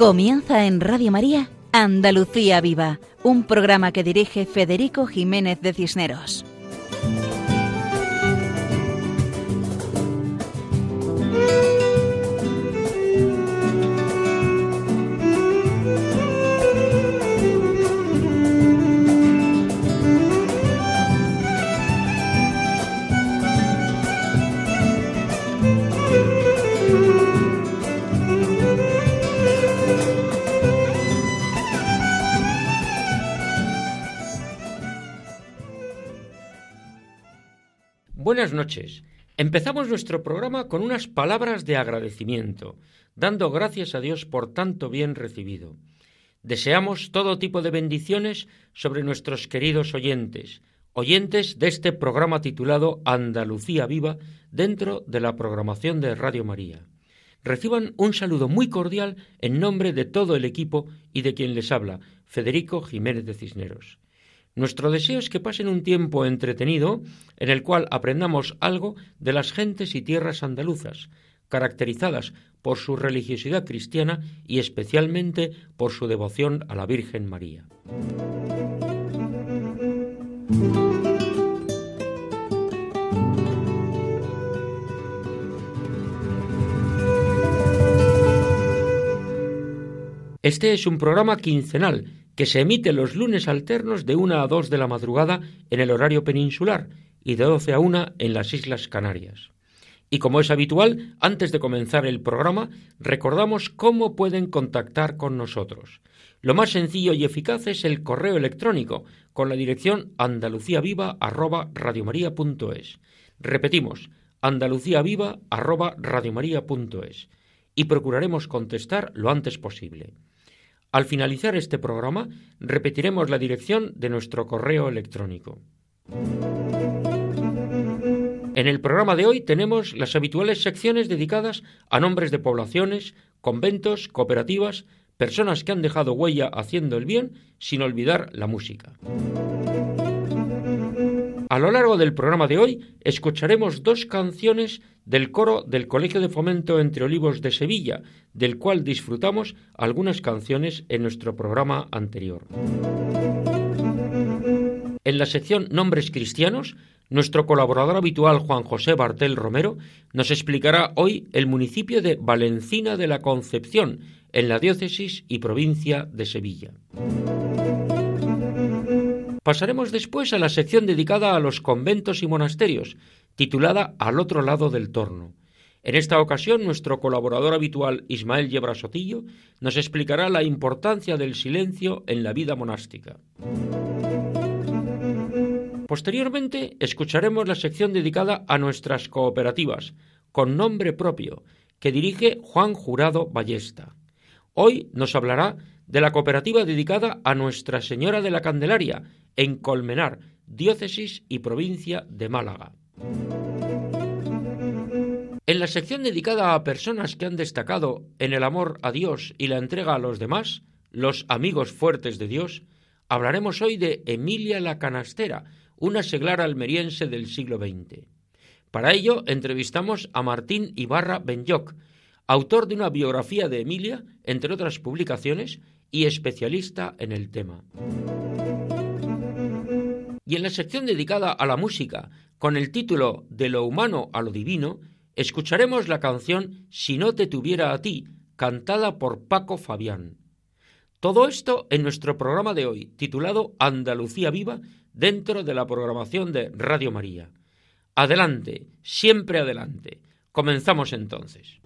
Comienza en Radio María Andalucía Viva, un programa que dirige Federico Jiménez de Cisneros. Buenas noches. Empezamos nuestro programa con unas palabras de agradecimiento, dando gracias a Dios por tanto bien recibido. Deseamos todo tipo de bendiciones sobre nuestros queridos oyentes, oyentes de este programa titulado Andalucía Viva dentro de la programación de Radio María. Reciban un saludo muy cordial en nombre de todo el equipo y de quien les habla, Federico Jiménez de Cisneros. Nuestro deseo es que pasen un tiempo entretenido en el cual aprendamos algo de las gentes y tierras andaluzas, caracterizadas por su religiosidad cristiana y especialmente por su devoción a la Virgen María. Este es un programa quincenal que se emite los lunes alternos de 1 a 2 de la madrugada en el horario peninsular y de 12 a 1 en las Islas Canarias. Y como es habitual, antes de comenzar el programa, recordamos cómo pueden contactar con nosotros. Lo más sencillo y eficaz es el correo electrónico con la dirección andaluciaviva@radiomaria.es. Repetimos, andaluciaviva@radiomaria.es y procuraremos contestar lo antes posible. Al finalizar este programa, repetiremos la dirección de nuestro correo electrónico. En el programa de hoy tenemos las habituales secciones dedicadas a nombres de poblaciones, conventos, cooperativas, personas que han dejado huella haciendo el bien, sin olvidar la música. A lo largo del programa de hoy escucharemos dos canciones del coro del Colegio de Fomento Entre Olivos de Sevilla, del cual disfrutamos algunas canciones en nuestro programa anterior. En la sección Nombres Cristianos, nuestro colaborador habitual Juan José Bartel Romero nos explicará hoy el municipio de Valencina de la Concepción, en la diócesis y provincia de Sevilla. Pasaremos después a la sección dedicada a los conventos y monasterios, titulada Al otro lado del torno. En esta ocasión, nuestro colaborador habitual Ismael Yebra Sotillo nos explicará la importancia del silencio en la vida monástica. Posteriormente, escucharemos la sección dedicada a nuestras cooperativas, con nombre propio, que dirige Juan Jurado Ballesta. Hoy nos hablará de la cooperativa dedicada a Nuestra Señora de la Candelaria, en Colmenar, diócesis y provincia de Málaga. En la sección dedicada a personas que han destacado en el amor a Dios y la entrega a los demás, los amigos fuertes de Dios, hablaremos hoy de Emilia la Canastera, una seglar almeriense del siglo XX. Para ello entrevistamos a Martín Ibarra Benyoc, autor de una biografía de Emilia, entre otras publicaciones, y especialista en el tema. Y en la sección dedicada a la música, con el título De lo humano a lo divino, escucharemos la canción Si no te tuviera a ti, cantada por Paco Fabián. Todo esto en nuestro programa de hoy, titulado Andalucía Viva, dentro de la programación de Radio María. Adelante, siempre adelante. Comenzamos entonces.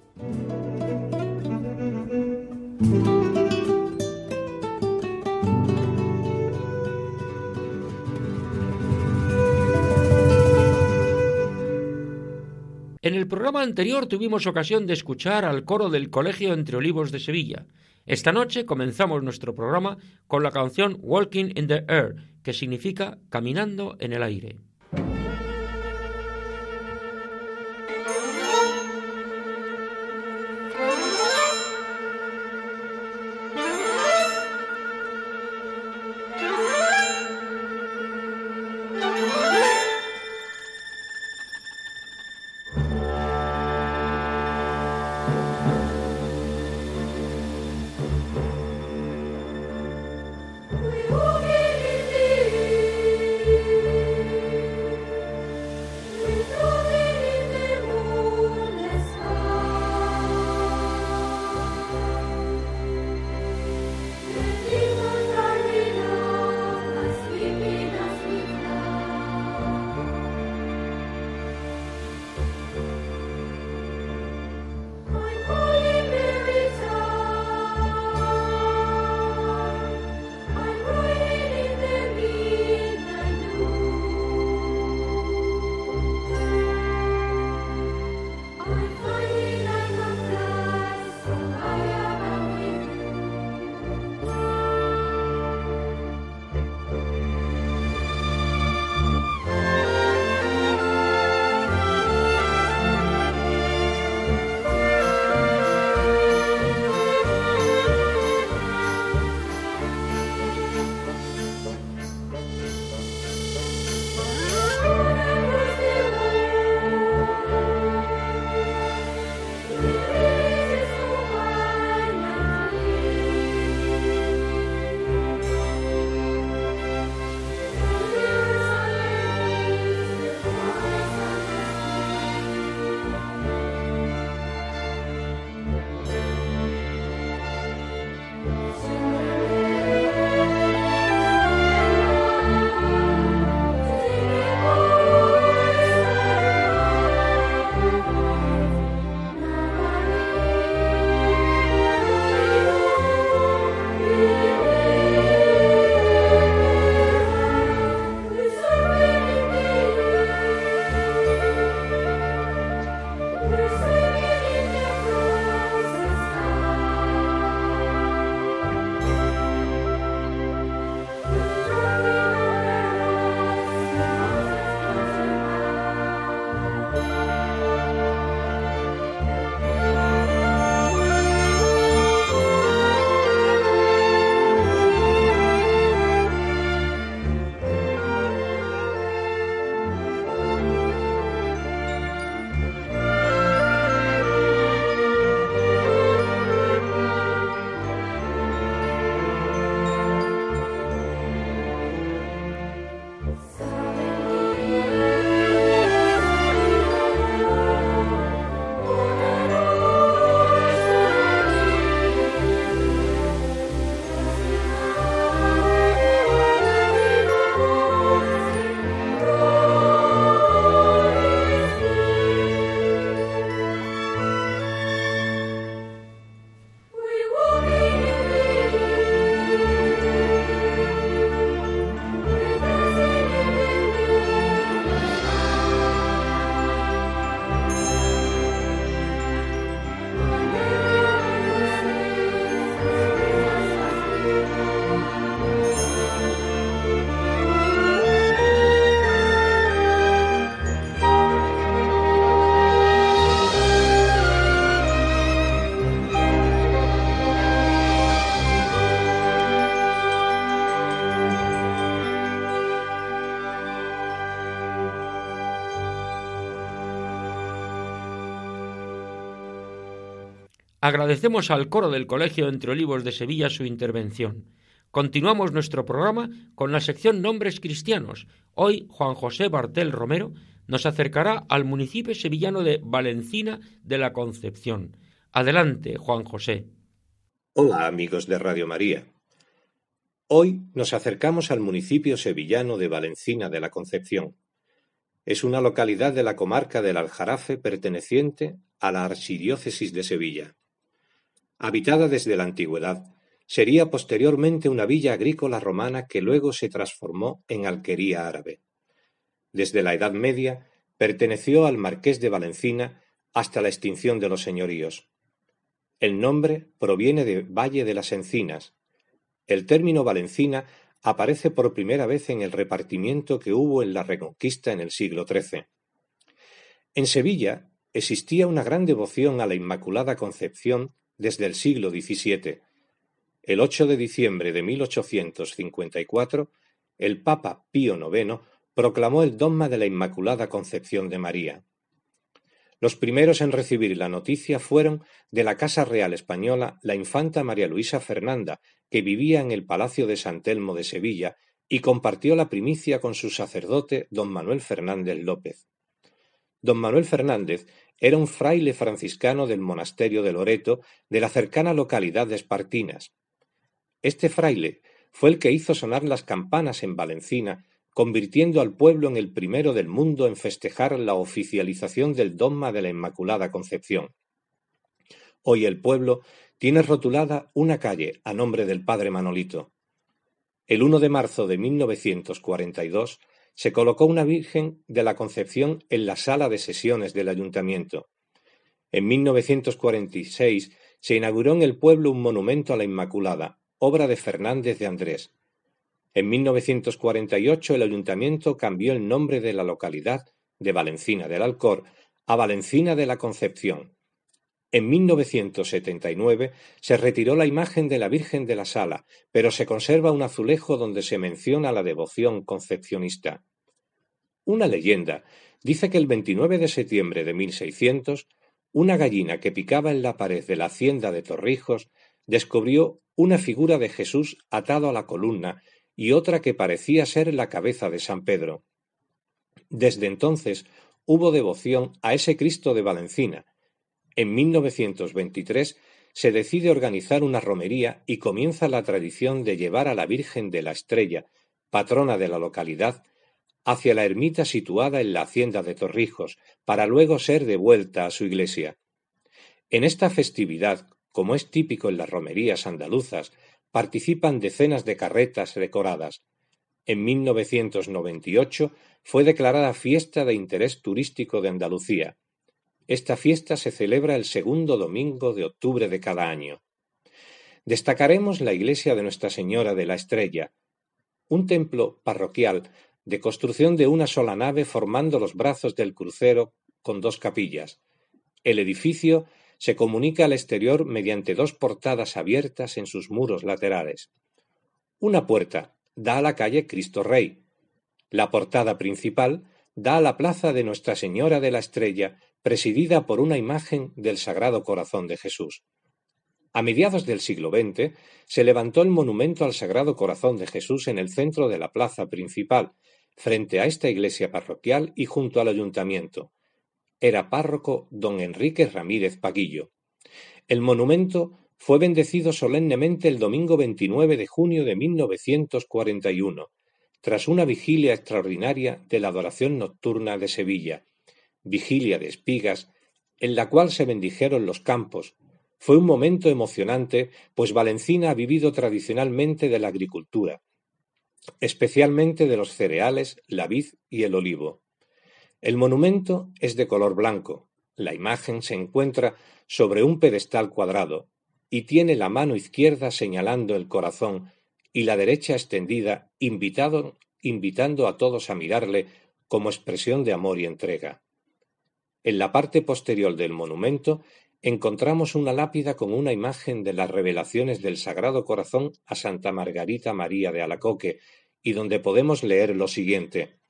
En el programa anterior tuvimos ocasión de escuchar al coro del Colegio Entre Olivos de Sevilla. Esta noche comenzamos nuestro programa con la canción Walking in the Air, que significa caminando en el aire. Agradecemos al coro del Colegio Entre Olivos de Sevilla su intervención. Continuamos nuestro programa con la sección Nombres Cristianos. Hoy Juan José Bartel Romero nos acercará al municipio sevillano de Valencina de la Concepción. Adelante, Juan José. Hola amigos de Radio María. Hoy nos acercamos al municipio sevillano de Valencina de la Concepción. Es una localidad de la comarca del Aljarafe perteneciente a la Archidiócesis de Sevilla habitada desde la antigüedad, sería posteriormente una villa agrícola romana que luego se transformó en alquería árabe. Desde la Edad Media perteneció al marqués de Valencina hasta la extinción de los señoríos. El nombre proviene de Valle de las Encinas. El término Valencina aparece por primera vez en el repartimiento que hubo en la Reconquista en el siglo XIII. En Sevilla existía una gran devoción a la Inmaculada Concepción desde el siglo XVII. El 8 de diciembre de 1854, el Papa Pío IX proclamó el dogma de la Inmaculada Concepción de María. Los primeros en recibir la noticia fueron de la Casa Real Española la infanta María Luisa Fernanda, que vivía en el Palacio de San Telmo de Sevilla y compartió la primicia con su sacerdote don Manuel Fernández López. Don Manuel Fernández era un fraile franciscano del monasterio de Loreto de la cercana localidad de Espartinas. Este fraile fue el que hizo sonar las campanas en Valencina convirtiendo al pueblo en el primero del mundo en festejar la oficialización del dogma de la Inmaculada Concepción. Hoy el pueblo tiene rotulada una calle a nombre del padre Manolito. El 1 de marzo de 1942 se colocó una Virgen de la Concepción en la sala de sesiones del ayuntamiento. En 1946 se inauguró en el pueblo un monumento a la Inmaculada, obra de Fernández de Andrés. En 1948 el ayuntamiento cambió el nombre de la localidad de Valencina del Alcor a Valencina de la Concepción. En 1979 se retiró la imagen de la Virgen de la Sala, pero se conserva un azulejo donde se menciona la devoción concepcionista. Una leyenda dice que el 29 de septiembre de 1600, una gallina que picaba en la pared de la hacienda de Torrijos descubrió una figura de Jesús atado a la columna y otra que parecía ser la cabeza de San Pedro. Desde entonces hubo devoción a ese Cristo de Valencina. En 1923 se decide organizar una romería y comienza la tradición de llevar a la Virgen de la Estrella, patrona de la localidad, hacia la ermita situada en la hacienda de Torrijos, para luego ser devuelta a su iglesia. En esta festividad, como es típico en las romerías andaluzas, participan decenas de carretas decoradas. En 1998 fue declarada Fiesta de Interés Turístico de Andalucía. Esta fiesta se celebra el segundo domingo de octubre de cada año. Destacaremos la iglesia de Nuestra Señora de la Estrella, un templo parroquial de construcción de una sola nave formando los brazos del crucero con dos capillas. El edificio se comunica al exterior mediante dos portadas abiertas en sus muros laterales. Una puerta da a la calle Cristo Rey. La portada principal da a la plaza de Nuestra Señora de la Estrella, presidida por una imagen del Sagrado Corazón de Jesús. A mediados del siglo XX se levantó el monumento al Sagrado Corazón de Jesús en el centro de la plaza principal, frente a esta iglesia parroquial y junto al ayuntamiento era párroco don Enrique Ramírez Paguillo. El monumento fue bendecido solemnemente el domingo 29 de junio de 1941, tras una vigilia extraordinaria de la adoración nocturna de Sevilla, vigilia de espigas, en la cual se bendijeron los campos. Fue un momento emocionante, pues Valencina ha vivido tradicionalmente de la agricultura, especialmente de los cereales, la vid y el olivo. El monumento es de color blanco. La imagen se encuentra sobre un pedestal cuadrado y tiene la mano izquierda señalando el corazón y la derecha extendida, invitando a todos a mirarle como expresión de amor y entrega. En la parte posterior del monumento encontramos una lápida con una imagen de las revelaciones del Sagrado Corazón a Santa Margarita María de Alacoque, y donde podemos leer lo siguiente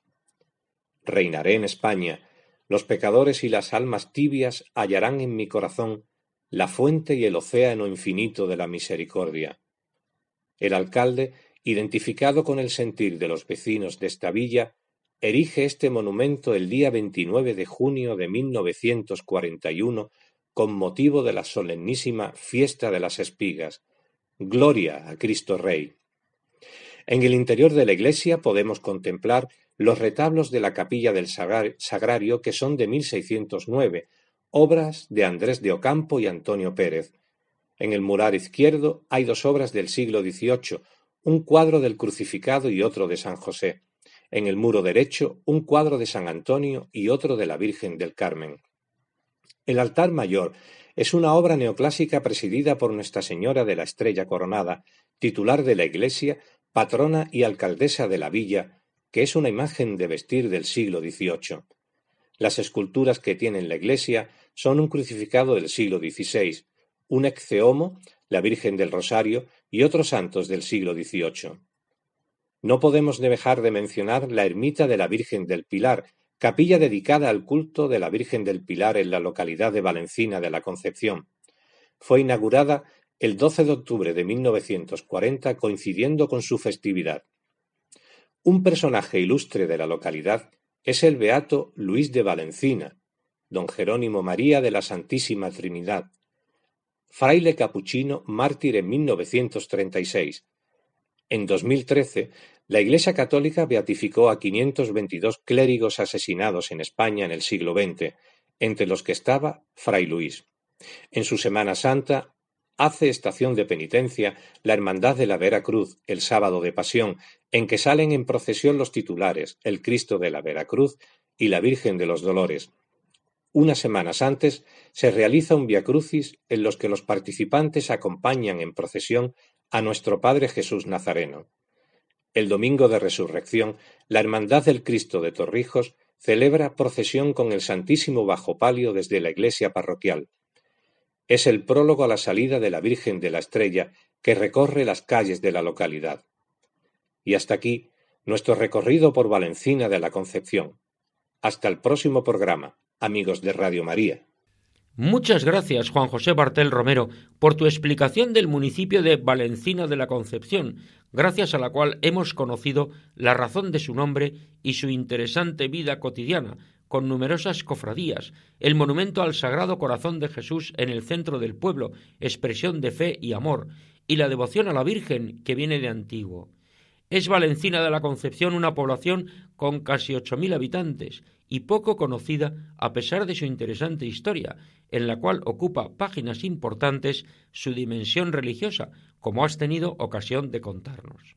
Reinaré en España, los pecadores y las almas tibias hallarán en mi corazón la fuente y el océano infinito de la misericordia. El alcalde, identificado con el sentir de los vecinos de esta villa, erige este monumento el día 29 de junio de 1941 con motivo de la solemnísima Fiesta de las Espigas. Gloria a Cristo Rey. En el interior de la iglesia podemos contemplar los retablos de la capilla del Sagrario que son de 1609, obras de Andrés de Ocampo y Antonio Pérez. En el mural izquierdo hay dos obras del siglo XVIII, un cuadro del crucificado y otro de San José. En el muro derecho, un cuadro de San Antonio y otro de la Virgen del Carmen. El altar mayor es una obra neoclásica presidida por Nuestra Señora de la Estrella Coronada, titular de la iglesia, patrona y alcaldesa de la villa, que es una imagen de vestir del siglo XVIII. Las esculturas que tiene la iglesia son un crucificado del siglo XVI, un exceomo, la Virgen del Rosario y otros santos del siglo XVIII. No podemos dejar de mencionar la ermita de la Virgen del Pilar, capilla dedicada al culto de la Virgen del Pilar en la localidad de Valencina de la Concepción. Fue inaugurada el 12 de octubre de 1940 coincidiendo con su festividad. Un personaje ilustre de la localidad es el beato Luis de Valencina, don Jerónimo María de la Santísima Trinidad, fraile capuchino mártir en 1936. En 2013, la Iglesia Católica beatificó a 522 clérigos asesinados en España en el siglo XX, entre los que estaba Fray Luis. En su Semana Santa hace estación de penitencia la Hermandad de la Vera Cruz, el sábado de Pasión, en que salen en procesión los titulares, el Cristo de la Vera Cruz y la Virgen de los Dolores. Unas semanas antes se realiza un Via Crucis en los que los participantes acompañan en procesión a nuestro Padre Jesús Nazareno. El domingo de resurrección, la Hermandad del Cristo de Torrijos celebra procesión con el Santísimo bajo palio desde la iglesia parroquial. Es el prólogo a la salida de la Virgen de la Estrella que recorre las calles de la localidad. Y hasta aquí nuestro recorrido por Valencina de la Concepción. Hasta el próximo programa, amigos de Radio María. Muchas gracias, Juan José Bartel Romero, por tu explicación del municipio de Valencina de la Concepción, gracias a la cual hemos conocido la razón de su nombre y su interesante vida cotidiana, con numerosas cofradías, el monumento al Sagrado Corazón de Jesús en el centro del pueblo, expresión de fe y amor, y la devoción a la Virgen que viene de antiguo. Es Valencina de la Concepción una población con casi ocho mil habitantes y poco conocida a pesar de su interesante historia, en la cual ocupa páginas importantes su dimensión religiosa, como has tenido ocasión de contarnos.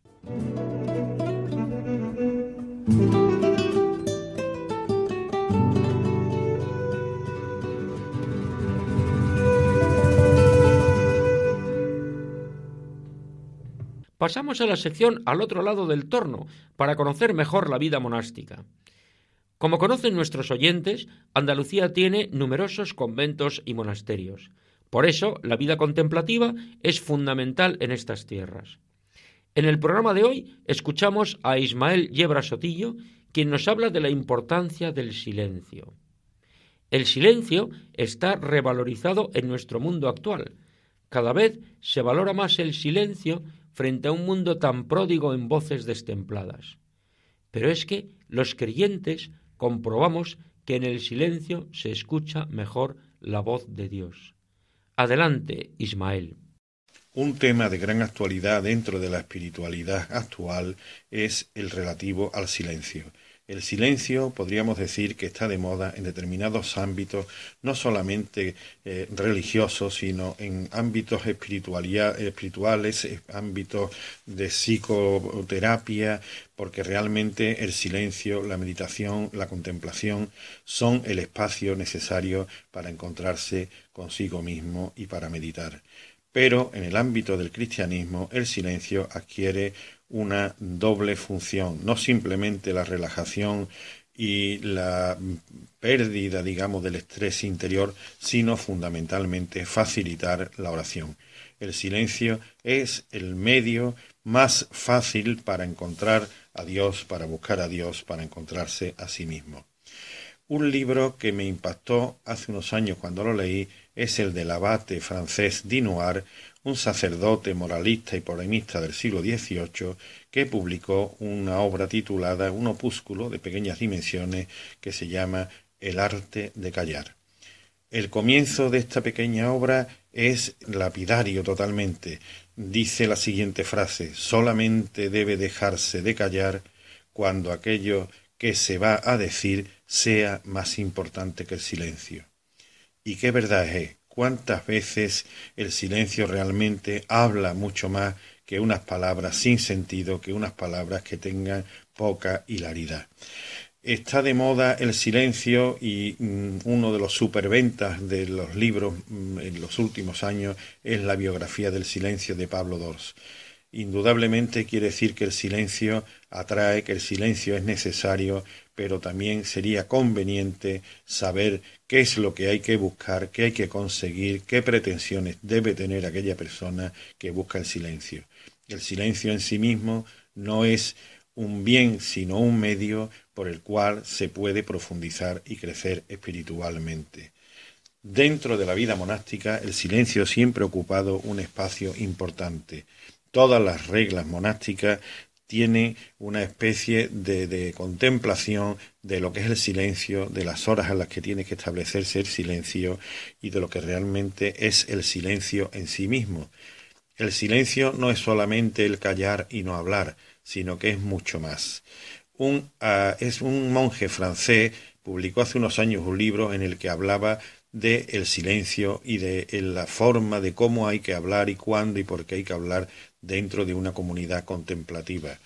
Pasamos a la sección al otro lado del torno para conocer mejor la vida monástica. Como conocen nuestros oyentes, Andalucía tiene numerosos conventos y monasterios. Por eso, la vida contemplativa es fundamental en estas tierras. En el programa de hoy escuchamos a Ismael Yebra Sotillo, quien nos habla de la importancia del silencio. El silencio está revalorizado en nuestro mundo actual. Cada vez se valora más el silencio frente a un mundo tan pródigo en voces destempladas. Pero es que los creyentes comprobamos que en el silencio se escucha mejor la voz de Dios. Adelante, Ismael. Un tema de gran actualidad dentro de la espiritualidad actual es el relativo al silencio. El silencio podríamos decir que está de moda en determinados ámbitos, no solamente eh, religiosos, sino en ámbitos espirituales, eh, ámbitos de psicoterapia, porque realmente el silencio, la meditación, la contemplación son el espacio necesario para encontrarse consigo mismo y para meditar. Pero en el ámbito del cristianismo el silencio adquiere una doble función, no simplemente la relajación y la pérdida, digamos, del estrés interior, sino fundamentalmente facilitar la oración. El silencio es el medio más fácil para encontrar a Dios, para buscar a Dios, para encontrarse a sí mismo. Un libro que me impactó hace unos años cuando lo leí es el del abate francés Dinoir, un sacerdote moralista y polemista del siglo XVIII que publicó una obra titulada, un opúsculo de pequeñas dimensiones que se llama El arte de callar. El comienzo de esta pequeña obra es lapidario totalmente. Dice la siguiente frase, solamente debe dejarse de callar cuando aquello que se va a decir sea más importante que el silencio. ¿Y qué verdad es? Cuántas veces el silencio realmente habla mucho más que unas palabras sin sentido, que unas palabras que tengan poca hilaridad. Está de moda el silencio y mm, uno de los superventas de los libros mm, en los últimos años es la biografía del silencio de Pablo Dors. Indudablemente quiere decir que el silencio atrae, que el silencio es necesario, pero también sería conveniente saber qué es lo que hay que buscar, qué hay que conseguir, qué pretensiones debe tener aquella persona que busca el silencio. El silencio en sí mismo no es un bien, sino un medio por el cual se puede profundizar y crecer espiritualmente. Dentro de la vida monástica, el silencio siempre ha ocupado un espacio importante. Todas las reglas monásticas tienen una especie de, contemplación de lo que es el silencio, de las horas en las que tiene que establecerse el silencio y de lo que realmente es el silencio en sí mismo. El silencio no es solamente el callar y no hablar, sino que es mucho más. Un, uh, es un monje francés publicó hace unos años un libro en el que hablaba de el silencio y de la forma de cómo hay que hablar y cuándo y por qué hay que hablar dentro de una comunidad contemplativa.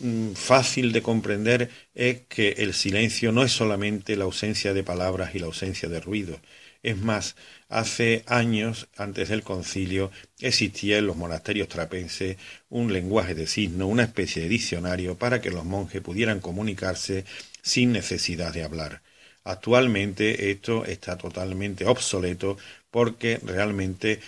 Mm, fácil de comprender es que el silencio no es solamente la ausencia de palabras y la ausencia de ruido. Es más, Hace años, antes del concilio, existía en los monasterios trapenses un lenguaje de signo, una especie de diccionario para que los monjes pudieran comunicarse sin necesidad de hablar. Actualmente esto está totalmente obsoleto porque realmente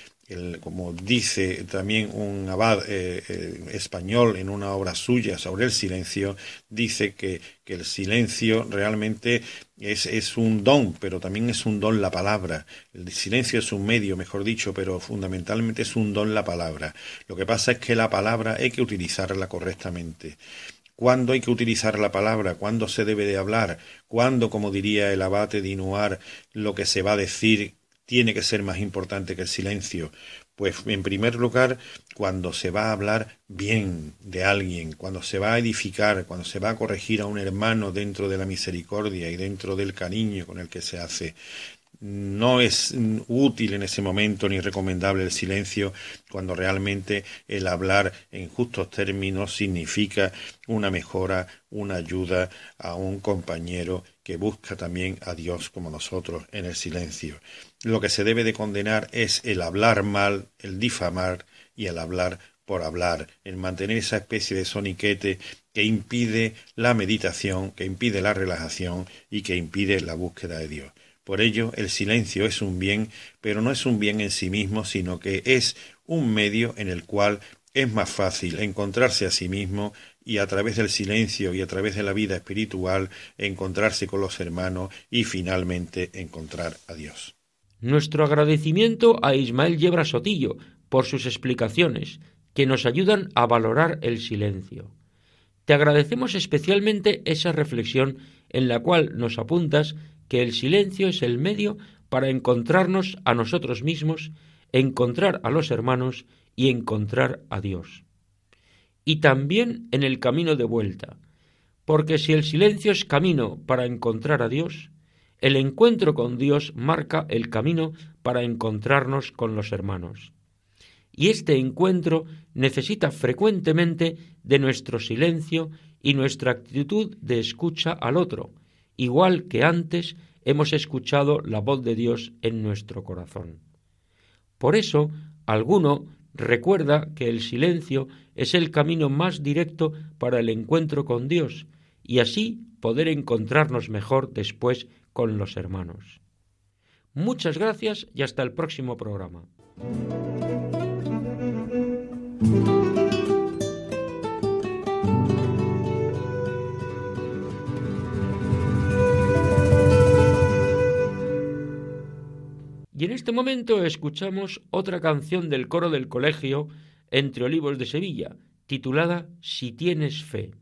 como dice también un abad eh, eh, español en una obra suya sobre el silencio, dice que, el silencio realmente es, es, un don, pero también es un don la palabra. El silencio es un medio, mejor dicho, pero fundamentalmente es un don la palabra. Lo que pasa es que la palabra hay que utilizarla correctamente cuándo hay que utilizar la palabra, cuándo se debe de hablar, cuándo, como diría el abate de Inuar, lo que se va a decir tiene que ser más importante que el silencio? Pues en primer lugar, cuando se va a hablar bien de alguien, cuando se va a edificar, cuando se va a corregir a un hermano dentro de la misericordia y dentro del cariño con el que se hace, no es útil en ese momento ni recomendable el silencio cuando realmente el hablar en justos términos significa una mejora, una ayuda a un compañero que busca también a Dios como nosotros en el silencio. Lo que se debe de condenar es el hablar mal, el difamar y el hablar por hablar, el mantener esa especie de soniquete que impide la meditación, que impide la relajación y que impide la búsqueda de Dios. Por ello, el silencio es un bien, pero no es un bien en sí mismo, sino que es un medio en el cual es más fácil encontrarse a sí mismo y a través del silencio y a través de la vida espiritual encontrarse con los hermanos y finalmente encontrar a Dios. Nuestro agradecimiento a Ismael Yebra Sotillo por sus explicaciones que nos ayudan a valorar el silencio. Te agradecemos especialmente esa reflexión en la cual nos apuntas que el silencio es el medio para encontrarnos a nosotros mismos, encontrar a los hermanos y encontrar a Dios. Y también en el camino de vuelta, porque si el silencio es camino para encontrar a Dios, el encuentro con Dios marca el camino para encontrarnos con los hermanos. Y este encuentro necesita frecuentemente de nuestro silencio y nuestra actitud de escucha al otro, igual que antes hemos escuchado la voz de Dios en nuestro corazón. Por eso, alguno recuerda que el silencio es el camino más directo para el encuentro con Dios y así poder encontrarnos mejor después con los hermanos. Muchas gracias y hasta el próximo programa. Y en este momento escuchamos otra canción del coro del colegio Entre Olivos de Sevilla, titulada Si tienes fe.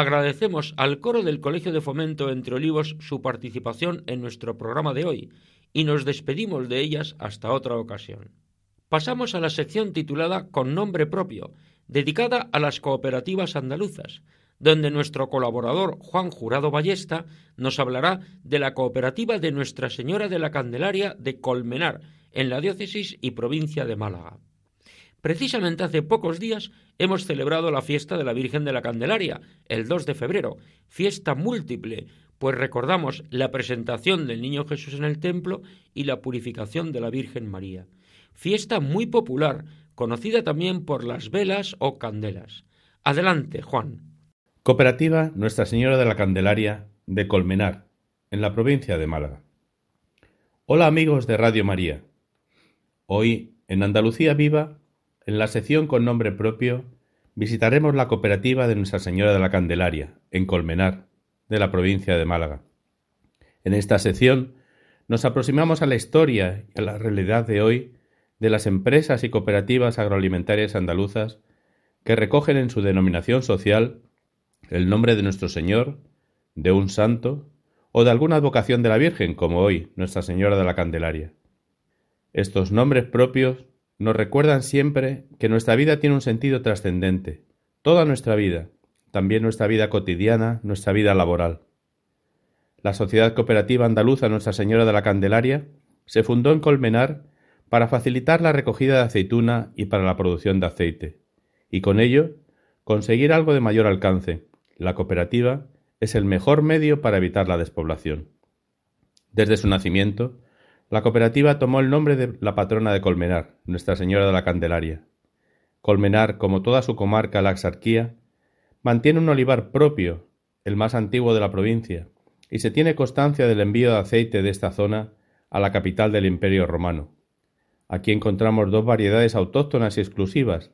Agradecemos al coro del Colegio de Fomento Entre Olivos su participación en nuestro programa de hoy y nos despedimos de ellas hasta otra ocasión. Pasamos a la sección titulada Con nombre propio, dedicada a las cooperativas andaluzas, donde nuestro colaborador Juan Jurado Ballesta nos hablará de la cooperativa de Nuestra Señora de la Candelaria de Colmenar, en la diócesis y provincia de Málaga. Precisamente hace pocos días hemos celebrado la fiesta de la Virgen de la Candelaria, el 2 de febrero, fiesta múltiple, pues recordamos la presentación del Niño Jesús en el templo y la purificación de la Virgen María. Fiesta muy popular, conocida también por las velas o candelas. Adelante, Juan. Cooperativa Nuestra Señora de la Candelaria de Colmenar, en la provincia de Málaga. Hola amigos de Radio María. Hoy, en Andalucía Viva, en la sección con nombre propio visitaremos la cooperativa de Nuestra Señora de la Candelaria, en Colmenar, de la provincia de Málaga. En esta sección nos aproximamos a la historia y a la realidad de hoy de las empresas y cooperativas agroalimentarias andaluzas que recogen en su denominación social el nombre de nuestro Señor, de un santo o de alguna advocación de la Virgen, como hoy Nuestra Señora de la Candelaria. Estos nombres propios nos recuerdan siempre que nuestra vida tiene un sentido trascendente, toda nuestra vida, también nuestra vida cotidiana, nuestra vida laboral. La Sociedad Cooperativa Andaluza Nuestra Señora de la Candelaria se fundó en Colmenar para facilitar la recogida de aceituna y para la producción de aceite, y con ello conseguir algo de mayor alcance. La cooperativa es el mejor medio para evitar la despoblación. Desde su nacimiento, la cooperativa tomó el nombre de la patrona de Colmenar, Nuestra Señora de la Candelaria. Colmenar, como toda su comarca, la Axarquía, mantiene un olivar propio, el más antiguo de la provincia, y se tiene constancia del envío de aceite de esta zona a la capital del Imperio romano. Aquí encontramos dos variedades autóctonas y exclusivas,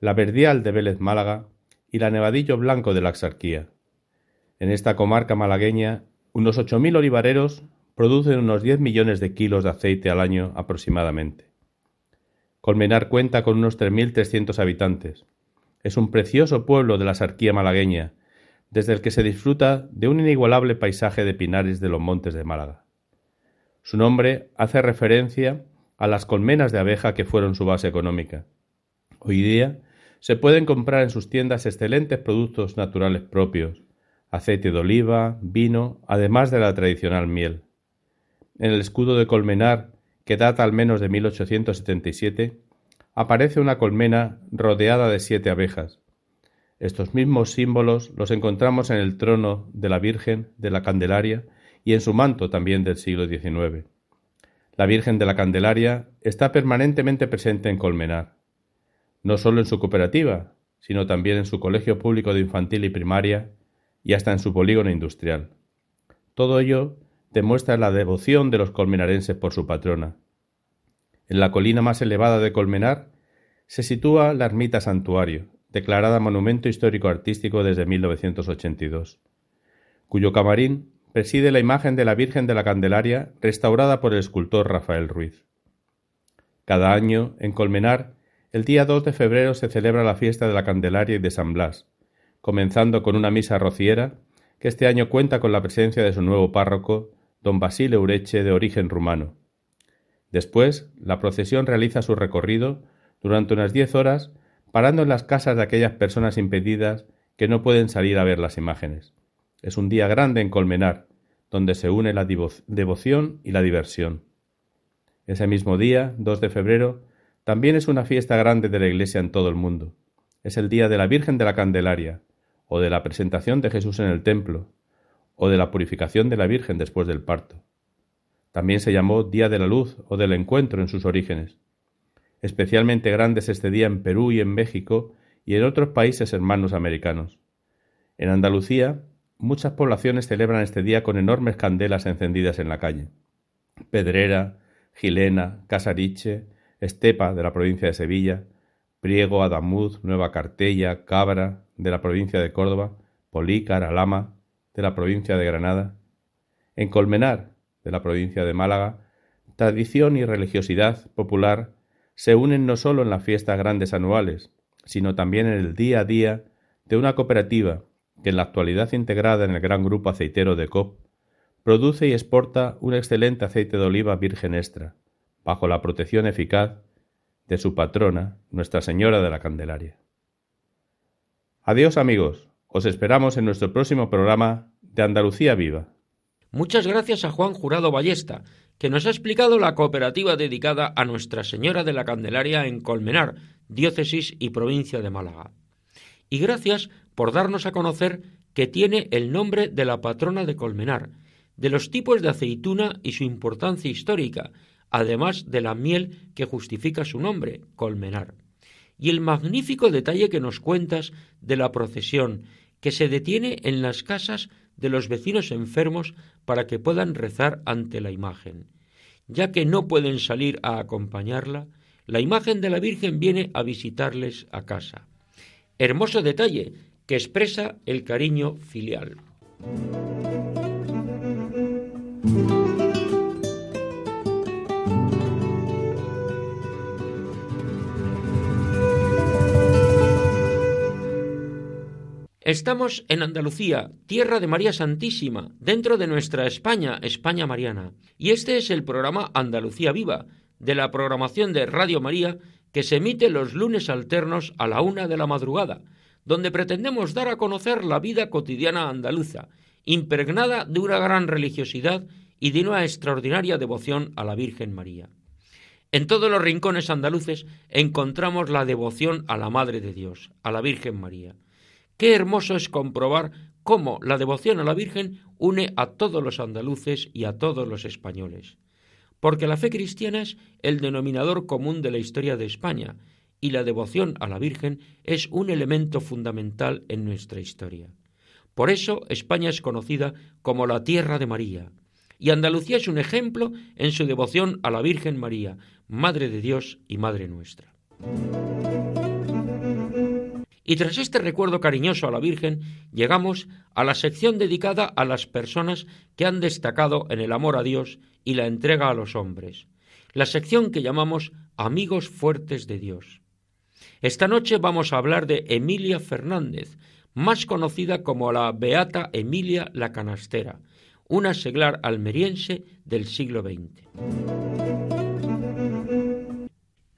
la verdial de Vélez Málaga y la nevadillo blanco de la Axarquía. En esta comarca malagueña, unos ocho mil olivareros producen unos diez millones de kilos de aceite al año aproximadamente. Colmenar cuenta con unos tres mil trescientos habitantes. Es un precioso pueblo de la Axarquía malagueña, desde el que se disfruta de un inigualable paisaje de pinares de los montes de Málaga. Su nombre hace referencia a las colmenas de abeja que fueron su base económica. Hoy día se pueden comprar en sus tiendas excelentes productos naturales propios, aceite de oliva, vino, además de la tradicional miel. En el escudo de Colmenar, que data al menos de 1877, aparece una colmena rodeada de siete abejas, estos mismos símbolos los encontramos en el trono de la Virgen de la Candelaria y en su manto también del siglo XIX. La Virgen de la Candelaria está permanentemente presente en Colmenar, no solo en su cooperativa, sino también en su colegio público de infantil y primaria y hasta en su polígono industrial. Todo ello demuestra la devoción de los colmenarenses por su patrona. En la colina más elevada de Colmenar se sitúa la ermita santuario, declarada Monumento Histórico Artístico desde 1982, cuyo camarín preside la imagen de la Virgen de la Candelaria restaurada por el escultor Rafael Ruiz. Cada año, en Colmenar, el día 2 de febrero se celebra la fiesta de la Candelaria y de San Blas, comenzando con una misa rociera que este año cuenta con la presencia de su nuevo párroco, don Basile Ureche, de origen rumano. Después, la procesión realiza su recorrido durante unas diez horas parando en las casas de aquellas personas impedidas que no pueden salir a ver las imágenes. Es un día grande en Colmenar, donde se une la devoción y la diversión. Ese mismo día, 2 de febrero, también es una fiesta grande de la Iglesia en todo el mundo. Es el día de la Virgen de la Candelaria, o de la presentación de Jesús en el templo, o de la purificación de la Virgen después del parto. También se llamó Día de la Luz o del Encuentro en sus orígenes. Especialmente grandes este día en Perú y en México y en otros países hermanos americanos. En Andalucía, muchas poblaciones celebran este día con enormes candelas encendidas en la calle. Pedrera, Gilena, Casariche, Estepa de la provincia de Sevilla, Priego, Adamuz, Nueva Cartella, Cabra de la provincia de Córdoba, Polícar, Alama de la provincia de Granada. En Colmenar de la provincia de Málaga, tradición y religiosidad popular se unen no solo en las fiestas grandes anuales, sino también en el día a día de una cooperativa que en la actualidad integrada en el gran grupo aceitero de COP, produce y exporta un excelente aceite de oliva virgen extra, bajo la protección eficaz de su patrona, Nuestra Señora de la Candelaria. Adiós amigos, os esperamos en nuestro próximo programa de Andalucía Viva. Muchas gracias a Juan Jurado Ballesta, que nos ha explicado la cooperativa dedicada a Nuestra Señora de la Candelaria en Colmenar, diócesis y provincia de Málaga. Y gracias por darnos a conocer que tiene el nombre de la patrona de Colmenar, de los tipos de aceituna y su importancia histórica, además de la miel que justifica su nombre, Colmenar. Y el magnífico detalle que nos cuentas de la procesión, que se detiene en las casas de los vecinos enfermos para que puedan rezar ante la imagen. Ya que no pueden salir a acompañarla, la imagen de la Virgen viene a visitarles a casa. Hermoso detalle que expresa el cariño filial. Estamos en Andalucía, tierra de María Santísima, dentro de nuestra España, España Mariana. Y este es el programa Andalucía Viva, de la programación de Radio María, que se emite los lunes alternos a la una de la madrugada, donde pretendemos dar a conocer la vida cotidiana andaluza, impregnada de una gran religiosidad y de una extraordinaria devoción a la Virgen María. En todos los rincones andaluces encontramos la devoción a la Madre de Dios, a la Virgen María Qué hermoso es comprobar cómo la devoción a la Virgen une a todos los andaluces y a todos los españoles. Porque la fe cristiana es el denominador común de la historia de España, y la devoción a la Virgen es un elemento fundamental en nuestra historia. Por eso España es conocida como la tierra de María, y Andalucía es un ejemplo en su devoción a la Virgen María, Madre de Dios y Madre nuestra. Y tras este recuerdo cariñoso a la Virgen, llegamos a la sección dedicada a las personas que han destacado en el amor a Dios y la entrega a los hombres, la sección que llamamos Amigos Fuertes de Dios. Esta noche vamos a hablar de Emilia Fernández, más conocida como la Beata Emilia la Canastera, una seglar almeriense del siglo XX.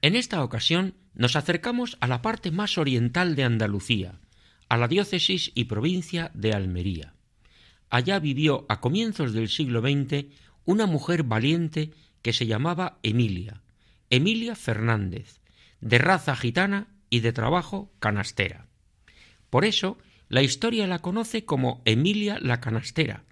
En esta ocasión nos acercamos a la parte más oriental de Andalucía, a la diócesis y provincia de Almería. Allá vivió a comienzos del siglo XX una mujer valiente que se llamaba Emilia, Emilia Fernández, de raza gitana y de trabajo canastera. Por eso, la historia la conoce como Emilia la canastera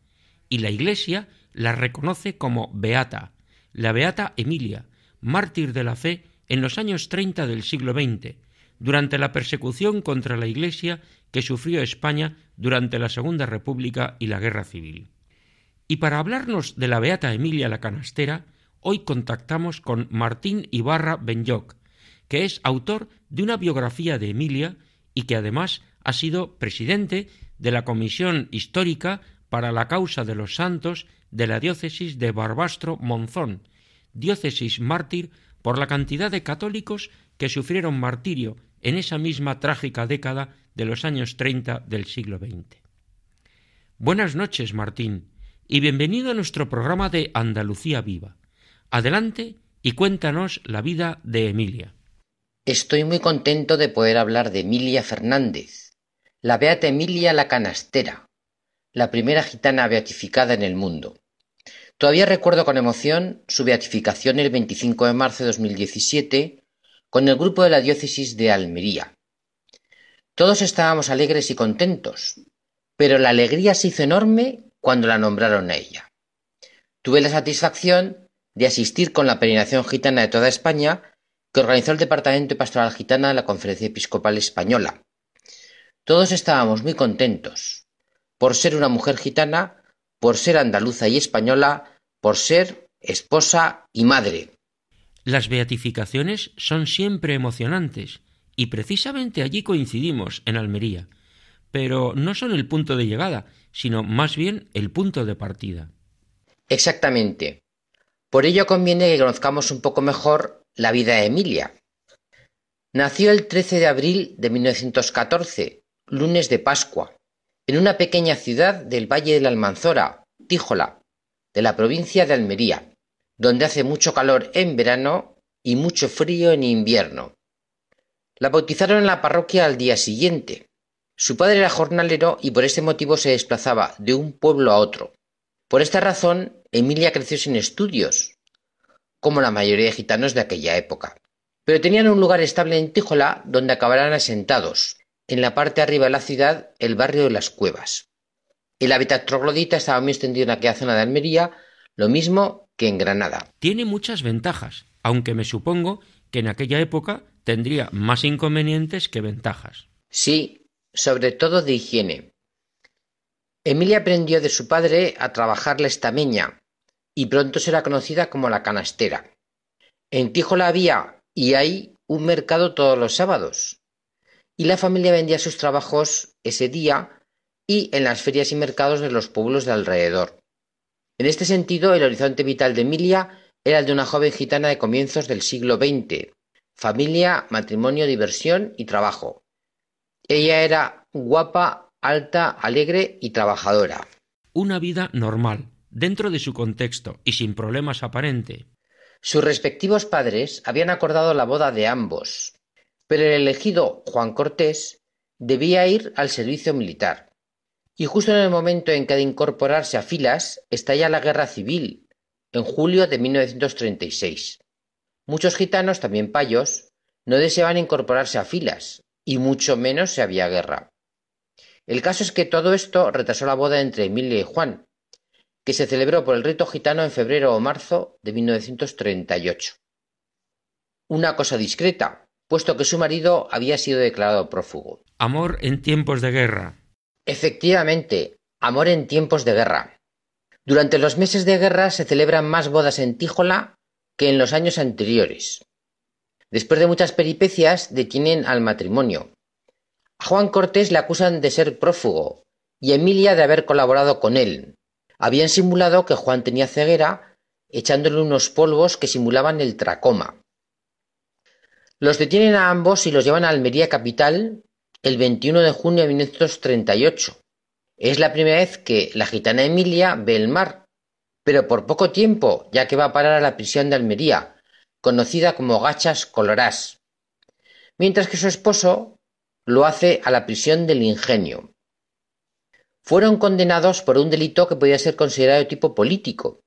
y la Iglesia la reconoce como Beata, la Beata Emilia, mártir de la fe en los años treinta del siglo XX, durante la persecución contra la Iglesia que sufrió España durante la Segunda República y la Guerra Civil. Y para hablarnos de la Beata Emilia la Canastera, hoy contactamos con Martín Ibarra Benyoc, que es autor de una biografía de Emilia y que además ha sido presidente de la Comisión Histórica para la Causa de los Santos de la diócesis de Barbastro Monzón, diócesis mártir por la cantidad de católicos que sufrieron martirio en esa misma trágica década de los años treinta del siglo XX. Buenas noches, Martín, y bienvenido a nuestro programa de Andalucía Viva. Adelante y cuéntanos la vida de Emilia. Estoy muy contento de poder hablar de Emilia Fernández, la beata Emilia la Canastera, la primera gitana beatificada en el mundo. Todavía recuerdo con emoción su beatificación el 25 de marzo de 2017 con el grupo de la diócesis de Almería. Todos estábamos alegres y contentos, pero la alegría se hizo enorme cuando la nombraron a ella. Tuve la satisfacción de asistir con la peregrinación gitana de toda España que organizó el Departamento de Pastoral Gitana de la Conferencia Episcopal Española. Todos estábamos muy contentos por ser una mujer gitana, por ser andaluza y española, por ser esposa y madre. Las beatificaciones son siempre emocionantes y precisamente allí coincidimos en Almería, pero no son el punto de llegada, sino más bien el punto de partida. Exactamente. Por ello conviene que conozcamos un poco mejor la vida de Emilia. Nació el 13 de abril de 1914, lunes de Pascua, en una pequeña ciudad del Valle de la Almanzora, Tíjola, de la provincia de Almería, donde hace mucho calor en verano y mucho frío en invierno. La bautizaron en la parroquia al día siguiente. Su padre era jornalero y por este motivo se desplazaba de un pueblo a otro. Por esta razón, Emilia creció sin estudios, como la mayoría de gitanos de aquella época. Pero tenían un lugar estable en Tíjola donde acabarán asentados, en la parte arriba de la ciudad, el barrio de las Cuevas. El hábitat troglodita estaba muy extendido en aquella zona de Almería, lo mismo que en Granada. Tiene muchas ventajas, aunque me supongo que en aquella época tendría más inconvenientes que ventajas. Sí, sobre todo de higiene. Emilia aprendió de su padre a trabajar la estameña, y pronto será conocida como la canastera. En Tíjola había y hay un mercado todos los sábados, y la familia vendía sus trabajos ese día y en las ferias y mercados de los pueblos de alrededor. En este sentido, el horizonte vital de Emilia era el de una joven gitana de comienzos del siglo XX, familia, matrimonio, diversión y trabajo. Ella era guapa, alta, alegre y trabajadora. Una vida normal, dentro de su contexto y sin problemas aparente. Sus respectivos padres habían acordado la boda de ambos, pero el elegido Juan Cortés debía ir al servicio militar. Y justo en el momento en que ha de incorporarse a filas estalla la guerra civil, en julio de 1936. Muchos gitanos, también payos, no deseaban incorporarse a filas, y mucho menos si había guerra. El caso es que todo esto retrasó la boda entre Emilia y Juan, que se celebró por el rito gitano en febrero o marzo de 1938. Una cosa discreta, puesto que su marido había sido declarado prófugo. Amor en tiempos de guerra. Efectivamente, amor en tiempos de guerra. Durante los meses de guerra se celebran más bodas en Tíjola que en los años anteriores. Después de muchas peripecias, detienen al matrimonio. A Juan Cortés le acusan de ser prófugo y a Emilia de haber colaborado con él. Habían simulado que Juan tenía ceguera, echándole unos polvos que simulaban el tracoma. Los detienen a ambos y los llevan a Almería capital el 21 de junio de 1938. Es la primera vez que la gitana Emilia ve el mar, pero por poco tiempo, ya que va a parar a la prisión de Almería, conocida como Gachas Colorás, mientras que su esposo lo hace a la prisión del Ingenio. Fueron condenados por un delito que podía ser considerado de tipo político.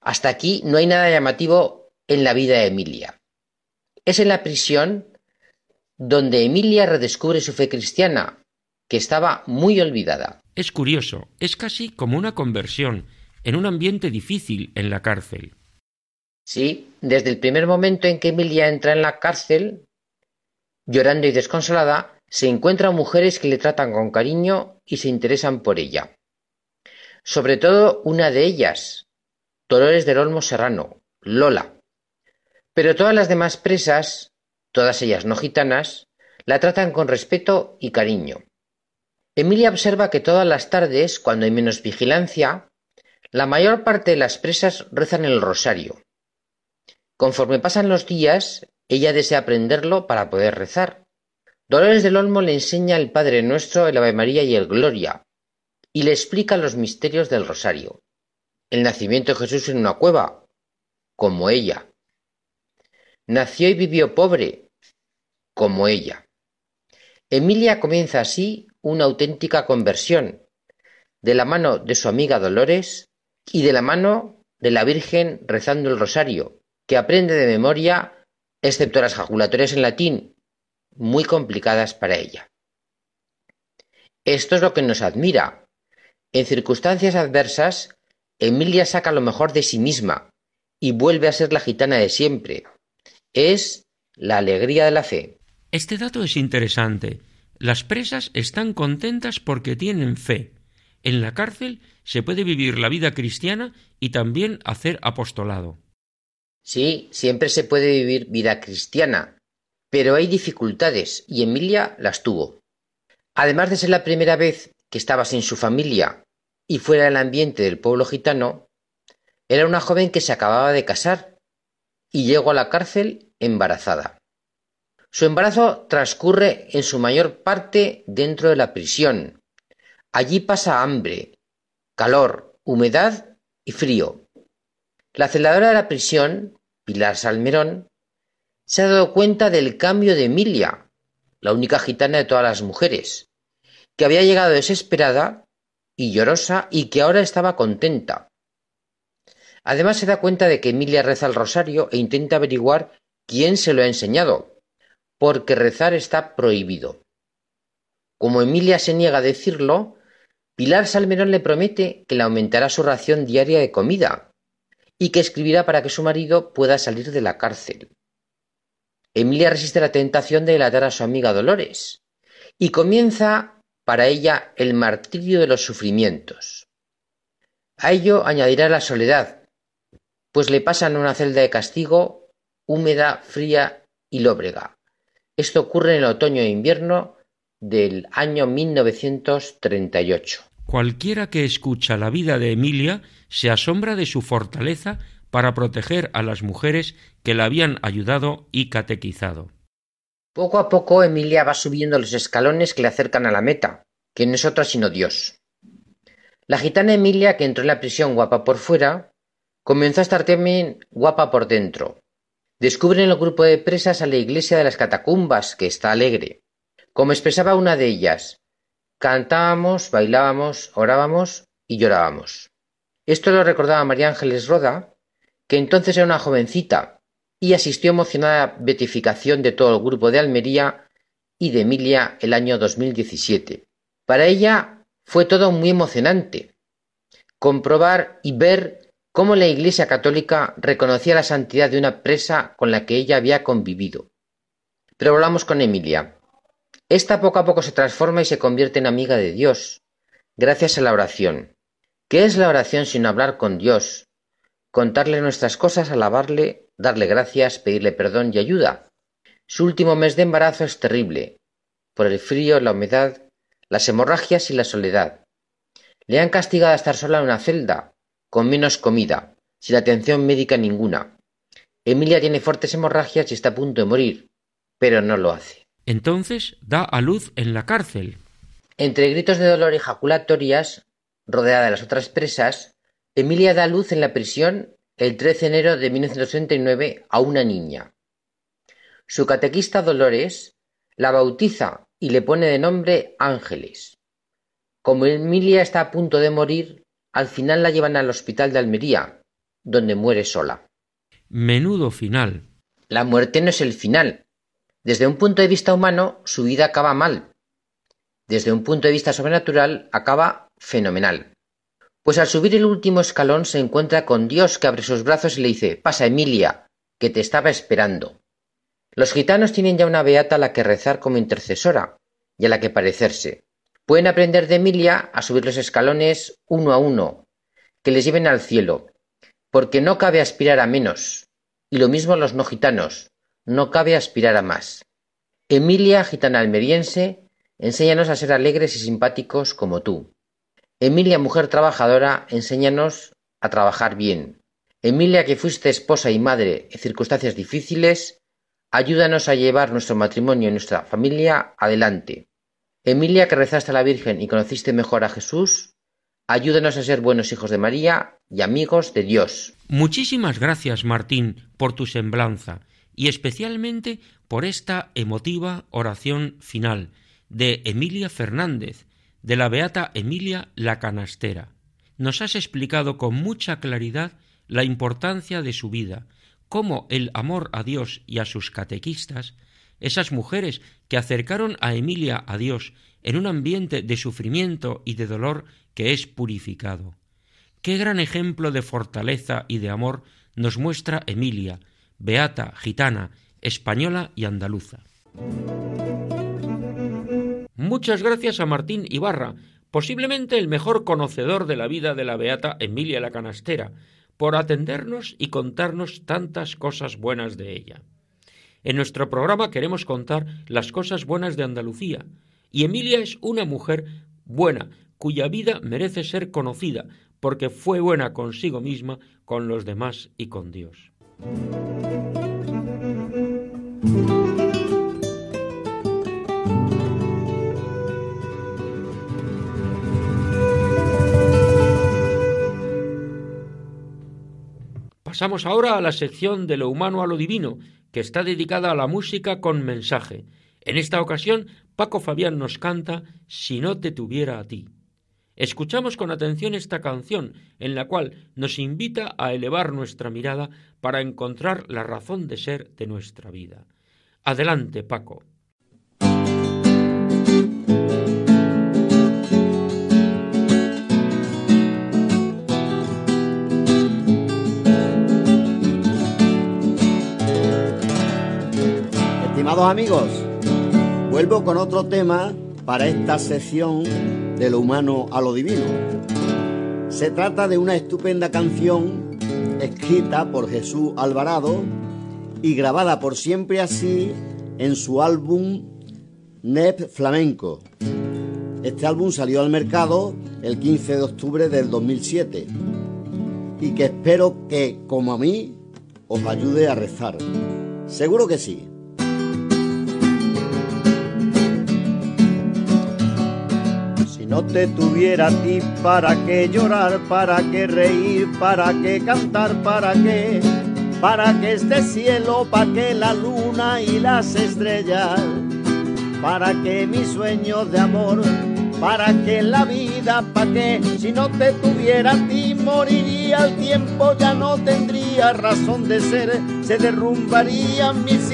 Hasta aquí no hay nada llamativo en la vida de Emilia. Es en la prisión donde Emilia redescubre su fe cristiana, que estaba muy olvidada. Es curioso, es casi como una conversión en un ambiente difícil en la cárcel. Sí, desde el primer momento en que Emilia entra en la cárcel, llorando y desconsolada, se encuentran mujeres que le tratan con cariño y se interesan por ella. Sobre todo una de ellas, Dolores del Olmo Serrano, Lola. Pero todas las demás presas, todas ellas no gitanas, la tratan con respeto y cariño. Emilia observa que todas las tardes, cuando hay menos vigilancia, la mayor parte de las presas rezan el rosario. Conforme pasan los días, ella desea aprenderlo para poder rezar. Dolores del Olmo le enseña el Padre Nuestro, el Ave María y el Gloria, y le explica los misterios del rosario. El nacimiento de Jesús en una cueva, como ella. Nació y vivió pobre, como ella. Emilia comienza así una auténtica conversión, de la mano de su amiga Dolores y de la mano de la Virgen rezando el rosario, que aprende de memoria, excepto las jaculatorias en latín, muy complicadas para ella. Esto es lo que nos admira. En circunstancias adversas, Emilia saca lo mejor de sí misma y vuelve a ser la gitana de siempre. Es la alegría de la fe. Este dato es interesante. Las presas están contentas porque tienen fe. En la cárcel se puede vivir la vida cristiana y también hacer apostolado. Sí, siempre se puede vivir vida cristiana, pero hay dificultades y Emilia las tuvo. Además de ser la primera vez que estaba sin su familia y fuera del ambiente del pueblo gitano, era una joven que se acababa de casar y llegó a la cárcel embarazada. Su embarazo transcurre en su mayor parte dentro de la prisión. Allí pasa hambre, calor, humedad y frío. La celadora de la prisión, Pilar Salmerón, se ha dado cuenta del cambio de Emilia, la única gitana de todas las mujeres, que había llegado desesperada y llorosa y que ahora estaba contenta. Además se da cuenta de que Emilia reza el rosario e intenta averiguar quién se lo ha enseñado, porque rezar está prohibido. Como Emilia se niega a decirlo, Pilar Salmerón le promete que le aumentará su ración diaria de comida, y que escribirá para que su marido pueda salir de la cárcel. Emilia resiste la tentación de delatar a su amiga Dolores y comienza para ella el martirio de los sufrimientos. A ello añadirá la soledad, pues le pasan una celda de castigo húmeda, fría y lóbrega. Esto ocurre en el otoño e invierno del año 1938. Cualquiera que escucha la vida de Emilia se asombra de su fortaleza para proteger a las mujeres que la habían ayudado y catequizado. Poco a poco Emilia va subiendo los escalones que le acercan a la meta, que no es otra sino Dios. La gitana Emilia, que entró en la prisión guapa por fuera, comenzó a estar también guapa por dentro. Descubre en el grupo de presas a la iglesia de las catacumbas, que está alegre. Como expresaba una de ellas, Cantábamos, bailábamos, orábamos y llorábamos. Esto lo recordaba María Ángeles Roda, que entonces era una jovencita y asistió emocionada a la beatificación de todo el grupo de Almería y de Emilia el año 2017. Para ella fue todo muy emocionante. Comprobar y ver cómo la Iglesia católica reconocía la santidad de una presa con la que ella había convivido. Pero hablamos con Emilia. Esta poco a poco se transforma y se convierte en amiga de Dios, gracias a la oración. ¿Qué es la oración sin hablar con Dios? Contarle nuestras cosas, alabarle, darle gracias, pedirle perdón y ayuda. Su último mes de embarazo es terrible, por el frío, la humedad, las hemorragias y la soledad. Le han castigado a estar sola en una celda, con menos comida, sin atención médica ninguna. Emilia tiene fuertes hemorragias y está a punto de morir, pero no lo hace. Entonces da a luz en la cárcel. Entre gritos de dolor y jaculatorias, rodeada de las otras presas, Emilia da a luz en la prisión el 13 de enero de 1939 a una niña. Su catequista Dolores la bautiza y le pone de nombre Ángeles. Como Emilia está a punto de morir, al final la llevan al hospital de Almería, donde muere sola. Menudo final. La muerte no es el final. Desde un punto de vista humano, su vida acaba mal. Desde un punto de vista sobrenatural, acaba fenomenal. Pues al subir el último escalón se encuentra con Dios que abre sus brazos y le dice Pasa, Emilia, que te estaba esperando. Los gitanos tienen ya una beata a la que rezar como intercesora y a la que parecerse. Pueden aprender de Emilia a subir los escalones uno a uno, que les lleven al cielo, porque no cabe aspirar a menos, y lo mismo los no gitanos, no cabe aspirar a más. Emilia, gitana almeriense, enséñanos a ser alegres y simpáticos como tú. Emilia, mujer trabajadora, enséñanos a trabajar bien. Emilia, que fuiste esposa y madre en circunstancias difíciles, ayúdanos a llevar nuestro matrimonio y nuestra familia adelante. Emilia, que rezaste a la Virgen y conociste mejor a Jesús, ayúdanos a ser buenos hijos de María y amigos de Dios. Muchísimas gracias, Martín, por tu semblanza y especialmente por esta emotiva oración final de Emilia Fernández, de la beata Emilia la Canastera. Nos has explicado con mucha claridad la importancia de su vida, cómo el amor a Dios y a sus catequistas, esas mujeres que acercaron a Emilia a Dios en un ambiente de sufrimiento y de dolor que es purificado. Qué gran ejemplo de fortaleza y de amor nos muestra Emilia, beata, gitana, española y andaluza. Muchas gracias a Martín Ibarra, posiblemente el mejor conocedor de la vida de la beata Emilia la Canastera, por atendernos y contarnos tantas cosas buenas de ella. En nuestro programa queremos contar las cosas buenas de Andalucía, y Emilia es una mujer buena, cuya vida merece ser conocida, porque fue buena consigo misma, con los demás y con Dios. Pasamos ahora a la sección de lo humano a lo divino, que está dedicada a la música con mensaje. En esta ocasión, Paco Fabián nos canta Si no te tuviera a ti. Escuchamos con atención esta canción, en la cual nos invita a elevar nuestra mirada para encontrar la razón de ser de nuestra vida. Adelante, Paco. Estimados amigos, vuelvo con otro tema para esta sección de lo humano a lo divino. Se trata de una estupenda canción escrita por Jesús Alvarado y grabada por siempre así en su álbum Nep Flamenco. Este álbum salió al mercado el 15 de octubre del 2007 y que espero que, como a mí, os ayude a rezar. Seguro que sí. No te tuviera a ti, ¿para qué llorar? ¿Para qué reír? ¿Para qué cantar? ¿Para qué? Para que este cielo, para que la luna y las estrellas, para que mis sueños de amor, para que la vida, para que si no te tuviera a ti moriría el tiempo, ya no tendría razón de ser, se derrumbarían mis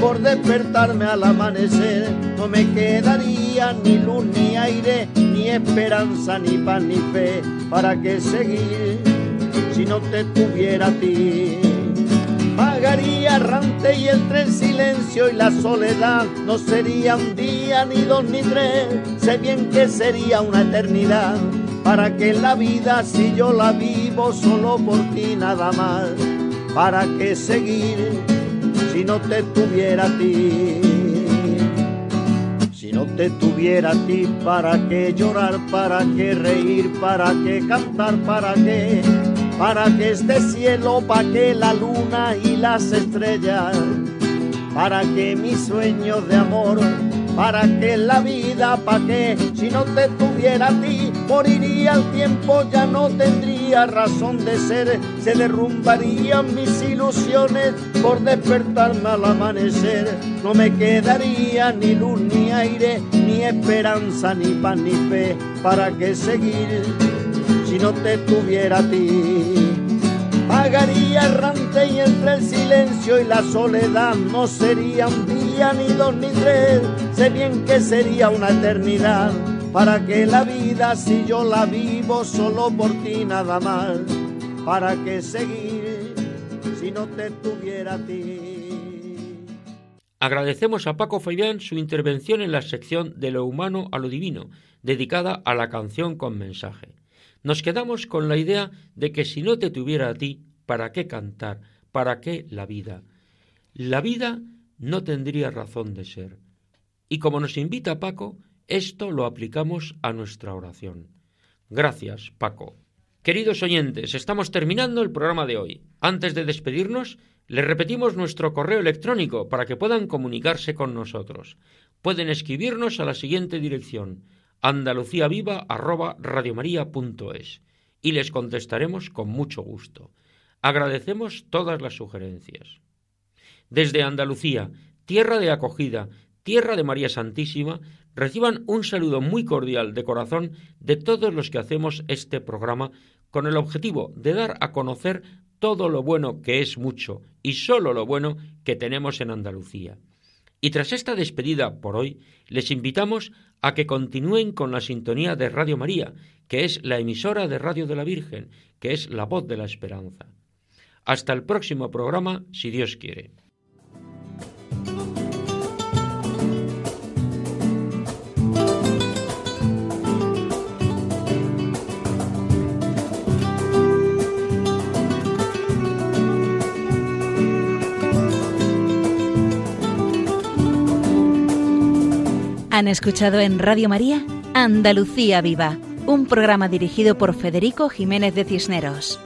por despertarme al amanecer. No me quedaría ni luz ni aire, ni esperanza, ni pan ni fe. ¿Para qué seguir si no te tuviera a ti? Pagaría errante y entre el silencio y la soledad no sería un día ni dos ni tres, sé bien que sería una eternidad. Para que la vida si yo la vivo solo por ti nada más, para qué seguir si no te tuviera a ti. Si no te tuviera a ti, ¿para qué llorar? ¿Para qué reír? ¿Para qué cantar? ¿Para qué? para que este cielo, para que la luna y las estrellas, para que mis sueños de amor, para que la vida, para que si no te tuviera a ti, moriría el tiempo, ya no tendría razón de ser, se derrumbarían mis ilusiones por despertarme al amanecer, no me quedaría ni luz ni aire, ni esperanza, ni pan ni fe, para que seguir si no te tuviera a ti. Pagaría errante y entre el silencio y la soledad no sería un día ni dos ni tres, sé bien que sería una eternidad. Para que la vida si yo la vivo solo por ti nada más, para que seguir si no te tuviera a ti. Agradecemos a Paco Fabián su intervención en la sección de lo humano a lo divino, dedicada a la canción con mensaje nos quedamos con la idea de que si no te tuviera a ti, ¿para qué cantar? ¿Para qué la vida? La vida no tendría razón de ser. Y como nos invita Paco, esto lo aplicamos a nuestra oración. Gracias, Paco. Queridos oyentes, estamos terminando el programa de hoy. Antes de despedirnos, les repetimos nuestro correo electrónico para que puedan comunicarse con nosotros. Pueden escribirnos a la siguiente dirección andaluciaviva@radiomaria.es y les contestaremos con mucho gusto. Agradecemos todas las sugerencias. Desde Andalucía, tierra de acogida, tierra de María Santísima, reciban un saludo muy cordial de corazón de todos los que hacemos este programa con el objetivo de dar a conocer todo lo bueno que es mucho y solo lo bueno que tenemos en Andalucía. Y tras esta despedida por hoy, les invitamos a que continúen con la sintonía de Radio María, que es la emisora de Radio de la Virgen, que es la voz de la esperanza. Hasta el próximo programa, si Dios quiere. Han escuchado en Radio María Andalucía Viva, un programa dirigido por Federico Jiménez de Cisneros.